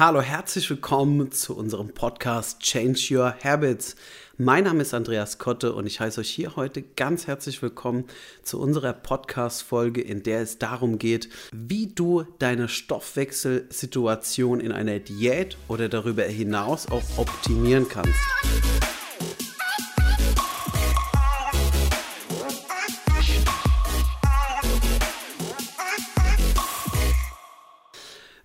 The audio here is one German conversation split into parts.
Hallo, herzlich willkommen zu unserem Podcast Change Your Habits. Mein Name ist Andreas Kotte und ich heiße euch hier heute ganz herzlich willkommen zu unserer Podcast-Folge, in der es darum geht, wie du deine Stoffwechselsituation in einer Diät oder darüber hinaus auch optimieren kannst.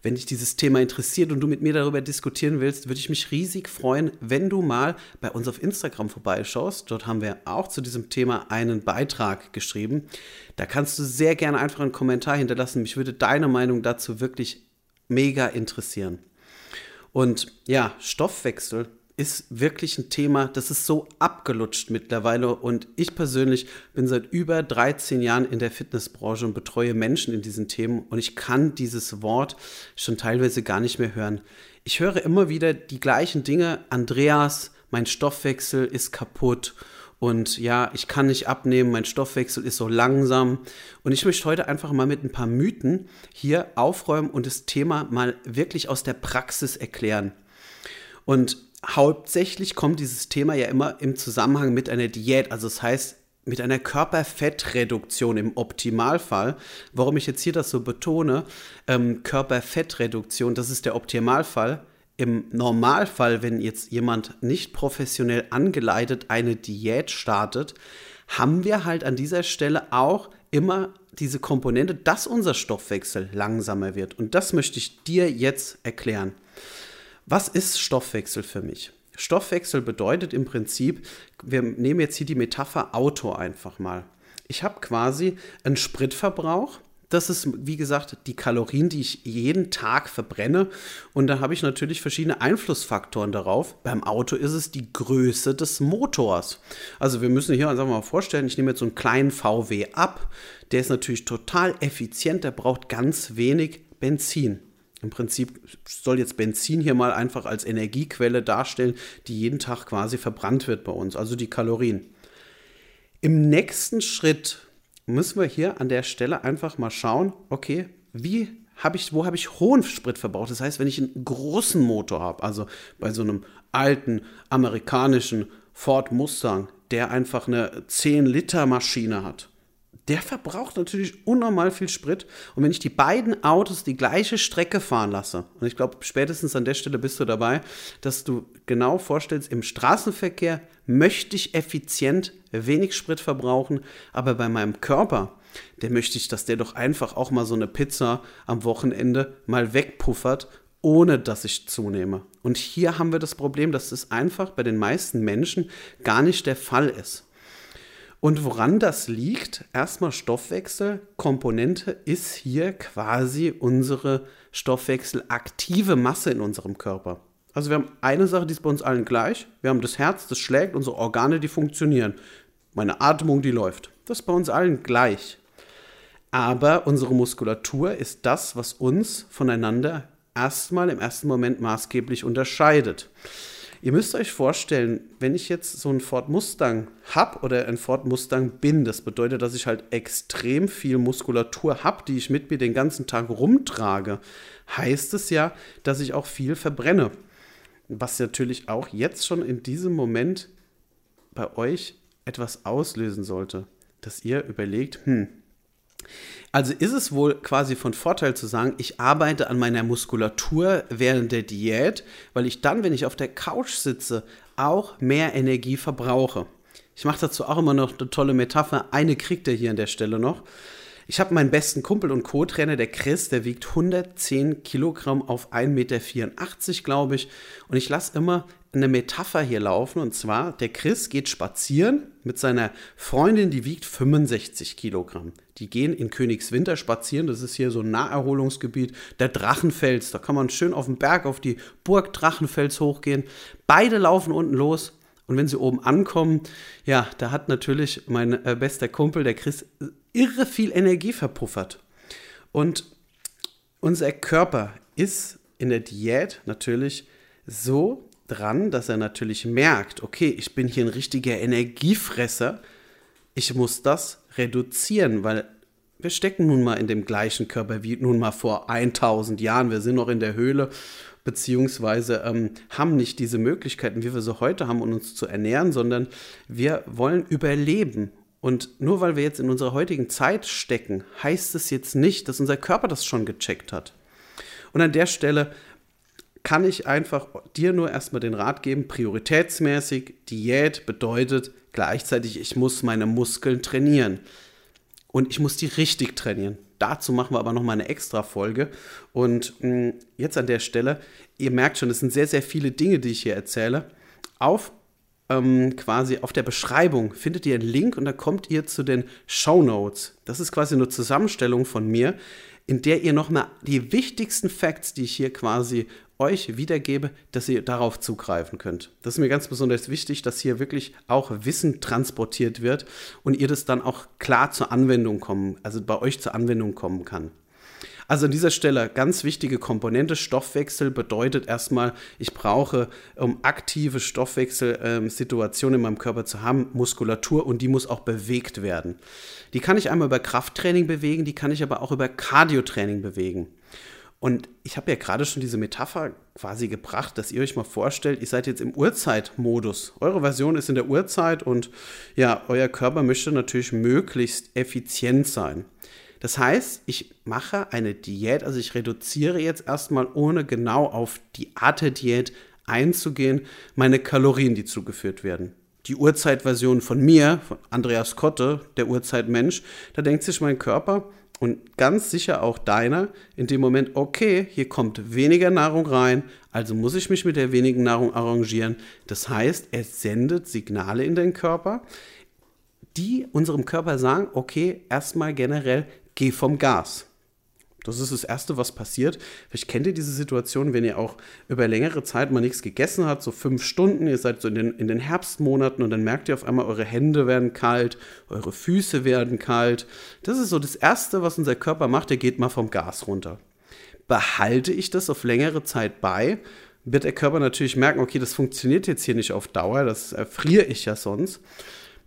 Wenn dich dieses Thema interessiert und du mit mir darüber diskutieren willst, würde ich mich riesig freuen, wenn du mal bei uns auf Instagram vorbeischaust. Dort haben wir auch zu diesem Thema einen Beitrag geschrieben. Da kannst du sehr gerne einfach einen Kommentar hinterlassen. Mich würde deine Meinung dazu wirklich mega interessieren. Und ja, Stoffwechsel ist wirklich ein Thema, das ist so abgelutscht mittlerweile. Und ich persönlich bin seit über 13 Jahren in der Fitnessbranche und betreue Menschen in diesen Themen. Und ich kann dieses Wort schon teilweise gar nicht mehr hören. Ich höre immer wieder die gleichen Dinge, Andreas, mein Stoffwechsel ist kaputt. Und ja, ich kann nicht abnehmen, mein Stoffwechsel ist so langsam. Und ich möchte heute einfach mal mit ein paar Mythen hier aufräumen und das Thema mal wirklich aus der Praxis erklären. Und hauptsächlich kommt dieses Thema ja immer im Zusammenhang mit einer Diät, also das heißt mit einer Körperfettreduktion im Optimalfall. Warum ich jetzt hier das so betone, ähm, Körperfettreduktion, das ist der Optimalfall. Im Normalfall, wenn jetzt jemand nicht professionell angeleitet eine Diät startet, haben wir halt an dieser Stelle auch immer diese Komponente, dass unser Stoffwechsel langsamer wird. Und das möchte ich dir jetzt erklären. Was ist Stoffwechsel für mich? Stoffwechsel bedeutet im Prinzip, wir nehmen jetzt hier die Metapher Auto einfach mal. Ich habe quasi einen Spritverbrauch. Das ist, wie gesagt, die Kalorien, die ich jeden Tag verbrenne. Und da habe ich natürlich verschiedene Einflussfaktoren darauf. Beim Auto ist es die Größe des Motors. Also wir müssen hier, wir mal vorstellen, ich nehme jetzt so einen kleinen VW ab. Der ist natürlich total effizient, der braucht ganz wenig Benzin. Im Prinzip soll jetzt Benzin hier mal einfach als Energiequelle darstellen, die jeden Tag quasi verbrannt wird bei uns, also die Kalorien. Im nächsten Schritt müssen wir hier an der Stelle einfach mal schauen, okay, wie habe ich, wo habe ich hohen Spritverbrauch? Das heißt, wenn ich einen großen Motor habe, also bei so einem alten amerikanischen Ford Mustang, der einfach eine 10 Liter Maschine hat, der verbraucht natürlich unnormal viel Sprit. Und wenn ich die beiden Autos die gleiche Strecke fahren lasse, und ich glaube, spätestens an der Stelle bist du dabei, dass du genau vorstellst, im Straßenverkehr möchte ich effizient wenig Sprit verbrauchen, aber bei meinem Körper, der möchte ich, dass der doch einfach auch mal so eine Pizza am Wochenende mal wegpuffert, ohne dass ich zunehme. Und hier haben wir das Problem, dass es einfach bei den meisten Menschen gar nicht der Fall ist. Und woran das liegt, erstmal Stoffwechsel, Komponente ist hier quasi unsere stoffwechselaktive Masse in unserem Körper. Also wir haben eine Sache, die ist bei uns allen gleich. Wir haben das Herz, das schlägt, unsere Organe, die funktionieren. Meine Atmung, die läuft. Das ist bei uns allen gleich. Aber unsere Muskulatur ist das, was uns voneinander erstmal im ersten Moment maßgeblich unterscheidet. Ihr müsst euch vorstellen, wenn ich jetzt so einen Ford Mustang habe oder ein Ford Mustang bin, das bedeutet, dass ich halt extrem viel Muskulatur habe, die ich mit mir den ganzen Tag rumtrage, heißt es ja, dass ich auch viel verbrenne. Was natürlich auch jetzt schon in diesem Moment bei euch etwas auslösen sollte, dass ihr überlegt, hm, also ist es wohl quasi von Vorteil zu sagen, ich arbeite an meiner Muskulatur während der Diät, weil ich dann, wenn ich auf der Couch sitze, auch mehr Energie verbrauche. Ich mache dazu auch immer noch eine tolle Metapher. Eine kriegt er hier an der Stelle noch. Ich habe meinen besten Kumpel und Co-Trainer, der Chris, der wiegt 110 Kilogramm auf 1,84 Meter, glaube ich. Und ich lasse immer eine Metapher hier laufen. Und zwar, der Chris geht spazieren mit seiner Freundin, die wiegt 65 Kilogramm. Die gehen in Königswinter spazieren. Das ist hier so ein Naherholungsgebiet, der Drachenfels. Da kann man schön auf den Berg, auf die Burg Drachenfels hochgehen. Beide laufen unten los. Und wenn sie oben ankommen, ja, da hat natürlich mein äh, bester Kumpel, der Chris, irre viel Energie verpuffert. Und unser Körper ist in der Diät natürlich so dran, dass er natürlich merkt, okay, ich bin hier ein richtiger Energiefresser. Ich muss das reduzieren, weil wir stecken nun mal in dem gleichen Körper wie nun mal vor 1000 Jahren. Wir sind noch in der Höhle beziehungsweise ähm, haben nicht diese Möglichkeiten, wie wir sie heute haben, um uns zu ernähren, sondern wir wollen überleben. Und nur weil wir jetzt in unserer heutigen Zeit stecken, heißt es jetzt nicht, dass unser Körper das schon gecheckt hat. Und an der Stelle kann ich einfach dir nur erstmal den Rat geben, prioritätsmäßig, Diät bedeutet gleichzeitig, ich muss meine Muskeln trainieren. Und ich muss die richtig trainieren. Dazu machen wir aber nochmal eine extra Folge. Und mh, hm, jetzt an der Stelle, ihr merkt schon, es sind sehr, sehr viele Dinge, die ich hier erzähle. Auf ähm, quasi auf der Beschreibung findet ihr einen Link und da kommt ihr zu den Show Notes. Das ist quasi eine Zusammenstellung von mir, in der ihr nochmal die wichtigsten Facts, die ich hier quasi euch wiedergebe, dass ihr darauf zugreifen könnt. Das ist mir ganz besonders wichtig, dass hier wirklich auch Wissen transportiert wird und ihr das dann auch klar zur Anwendung kommen, also bei euch zur Anwendung kommen kann. Also an dieser Stelle ganz wichtige Komponente. Stoffwechsel bedeutet erstmal, ich brauche, um aktive Stoffwechselsituationen in meinem Körper zu haben, Muskulatur und die muss auch bewegt werden. Die kann ich einmal über Krafttraining bewegen, die kann ich aber auch über Cardiotraining bewegen. Und ich habe ja gerade schon diese Metapher quasi gebracht, dass ihr euch mal vorstellt, ihr seid jetzt im Uhrzeitmodus. Eure Version ist in der Uhrzeit und ja, euer Körper möchte natürlich möglichst effizient sein. Das heißt, ich mache eine Diät, also ich reduziere jetzt erstmal, ohne genau auf die Art der Diät einzugehen, meine Kalorien, die zugeführt werden. Die Urzeitversion von mir, von Andreas Kotte, der Urzeitmensch, da denkt sich mein Körper und ganz sicher auch deiner in dem Moment, okay, hier kommt weniger Nahrung rein, also muss ich mich mit der wenigen Nahrung arrangieren. Das heißt, es sendet Signale in den Körper, die unserem Körper sagen, okay, erstmal generell, geh vom Gas. Das ist das Erste, was passiert. Vielleicht kennt ihr diese Situation, wenn ihr auch über längere Zeit mal nichts gegessen habt, so fünf Stunden, ihr seid so in den, in den Herbstmonaten und dann merkt ihr auf einmal, eure Hände werden kalt, eure Füße werden kalt. Das ist so das Erste, was unser Körper macht, der geht mal vom Gas runter. Behalte ich das auf längere Zeit bei, wird der Körper natürlich merken, okay, das funktioniert jetzt hier nicht auf Dauer, das erfriere ich ja sonst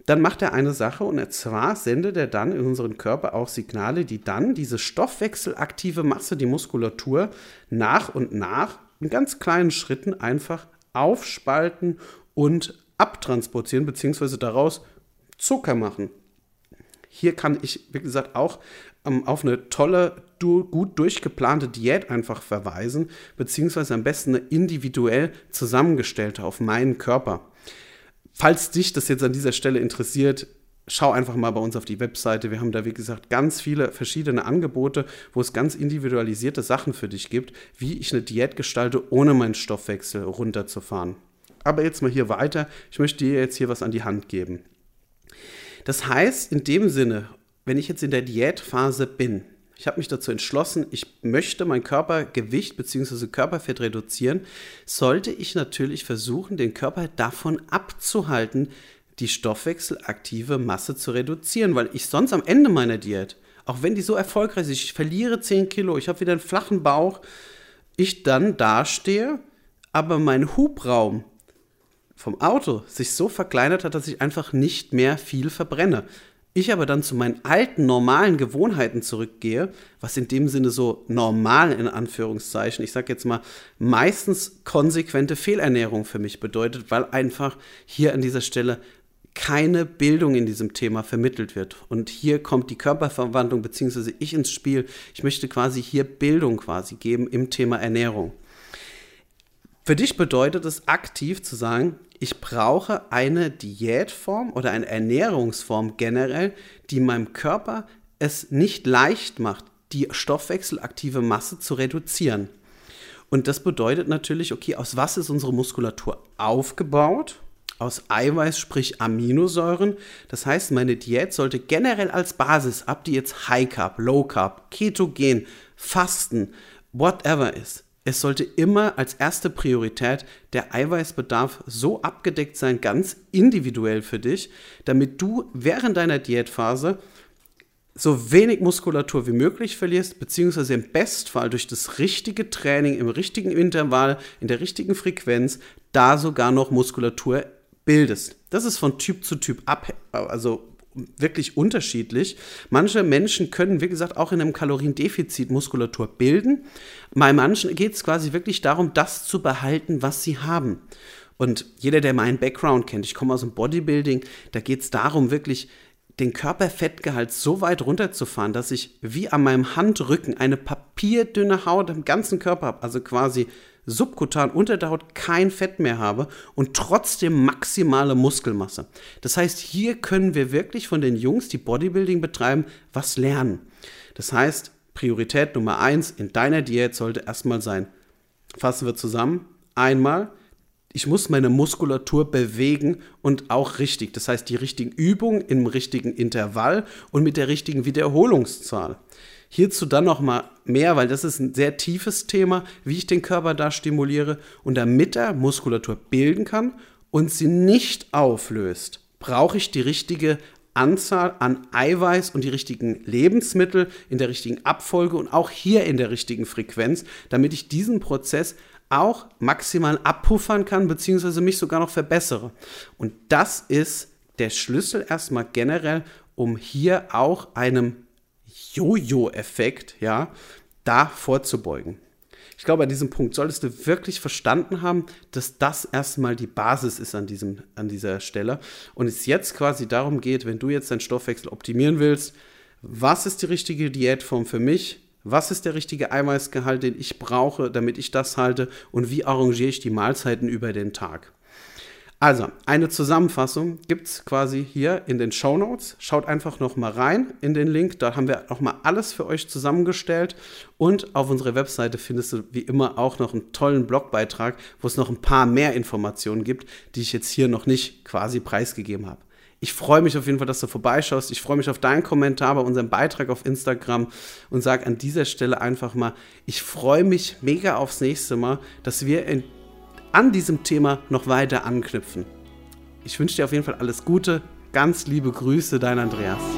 dann macht er eine Sache und zwar sendet er dann in unseren Körper auch Signale, die dann diese stoffwechselaktive Masse, die Muskulatur, nach und nach in ganz kleinen Schritten einfach aufspalten und abtransportieren, beziehungsweise daraus Zucker machen. Hier kann ich, wie gesagt, auch ähm, auf eine tolle, du, gut durchgeplante Diät einfach verweisen, beziehungsweise am besten eine individuell zusammengestellte auf meinen Körper. Falls dich das jetzt an dieser Stelle interessiert, schau einfach mal bei uns auf die Webseite. Wir haben da, wie gesagt, ganz viele verschiedene Angebote, wo es ganz individualisierte Sachen für dich gibt, wie ich eine Diät gestalte, ohne meinen Stoffwechsel runterzufahren. Aber jetzt mal hier weiter. Ich möchte dir jetzt hier was an die Hand geben. Das heißt, in dem Sinne, wenn ich jetzt in der Diätphase bin, ich habe mich dazu entschlossen, ich möchte mein Körpergewicht bzw. Körperfett reduzieren, sollte ich natürlich versuchen, den Körper davon abzuhalten, die stoffwechselaktive Masse zu reduzieren, weil ich sonst am Ende meiner Diät, auch wenn die so erfolgreich ist, ich verliere 10 Kilo, ich habe wieder einen flachen Bauch, ich dann dastehe, aber mein Hubraum vom Auto sich so verkleinert hat, dass ich einfach nicht mehr viel verbrenne ich aber dann zu meinen alten, normalen Gewohnheiten zurückgehe, was in dem Sinne so normal in Anführungszeichen, ich sage jetzt mal, meistens konsequente Fehlernährung für mich bedeutet, weil einfach hier an dieser Stelle keine Bildung in diesem Thema vermittelt wird. Und hier kommt die Körperverwandlung bzw. ich ins Spiel. Ich möchte quasi hier Bildung quasi geben im Thema Ernährung. Für dich bedeutet es aktiv zu sagen, ich brauche eine Diätform oder eine Ernährungsform generell, die meinem Körper es nicht leicht macht, die stoffwechselaktive Masse zu reduzieren. Und das bedeutet natürlich, okay, aus was ist unsere Muskulatur aufgebaut? Aus Eiweiß, sprich Aminosäuren. Das heißt, meine Diät sollte generell als Basis, ab die jetzt High Carb, Low Carb, Ketogen, Fasten, whatever ist, es sollte immer als erste Priorität der Eiweißbedarf so abgedeckt sein, ganz individuell für dich, damit du während deiner Diätphase so wenig Muskulatur wie möglich verlierst, beziehungsweise im Bestfall durch das richtige Training im richtigen Intervall, in der richtigen Frequenz, da sogar noch Muskulatur bildest. Das ist von Typ zu Typ ab, also wirklich unterschiedlich. Manche Menschen können, wie gesagt, auch in einem Kaloriendefizit Muskulatur bilden. Bei manchen geht es quasi wirklich darum, das zu behalten, was sie haben. Und jeder, der meinen Background kennt, ich komme aus dem Bodybuilding, da geht es darum, wirklich den Körperfettgehalt so weit runterzufahren, dass ich wie an meinem Handrücken eine papierdünne Haut im ganzen Körper habe, also quasi subkutan unter der Haut kein Fett mehr habe und trotzdem maximale Muskelmasse. Das heißt, hier können wir wirklich von den Jungs, die Bodybuilding betreiben, was lernen. Das heißt, Priorität Nummer eins in deiner Diät sollte erstmal sein, fassen wir zusammen, einmal ich muss meine Muskulatur bewegen und auch richtig. Das heißt, die richtigen Übungen im richtigen Intervall und mit der richtigen Wiederholungszahl. Hierzu dann noch mal mehr, weil das ist ein sehr tiefes Thema, wie ich den Körper da stimuliere und damit er Muskulatur bilden kann und sie nicht auflöst, brauche ich die richtige Anzahl an Eiweiß und die richtigen Lebensmittel in der richtigen Abfolge und auch hier in der richtigen Frequenz, damit ich diesen Prozess auch maximal abpuffern kann, beziehungsweise mich sogar noch verbessere. Und das ist der Schlüssel erstmal generell, um hier auch einem Jojo-Effekt, ja, da vorzubeugen. Ich glaube, an diesem Punkt solltest du wirklich verstanden haben, dass das erstmal die Basis ist an, diesem, an dieser Stelle. Und es jetzt quasi darum geht, wenn du jetzt deinen Stoffwechsel optimieren willst, was ist die richtige Diätform für mich? Was ist der richtige Eiweißgehalt, den ich brauche, damit ich das halte? Und wie arrangiere ich die Mahlzeiten über den Tag? Also, eine Zusammenfassung gibt es quasi hier in den Show Notes. Schaut einfach nochmal rein in den Link. Da haben wir nochmal alles für euch zusammengestellt. Und auf unserer Webseite findest du wie immer auch noch einen tollen Blogbeitrag, wo es noch ein paar mehr Informationen gibt, die ich jetzt hier noch nicht quasi preisgegeben habe. Ich freue mich auf jeden Fall, dass du vorbeischaust. Ich freue mich auf deinen Kommentar bei unserem Beitrag auf Instagram und sage an dieser Stelle einfach mal, ich freue mich mega aufs nächste Mal, dass wir in an diesem Thema noch weiter anknüpfen. Ich wünsche dir auf jeden Fall alles Gute. Ganz liebe Grüße, dein Andreas.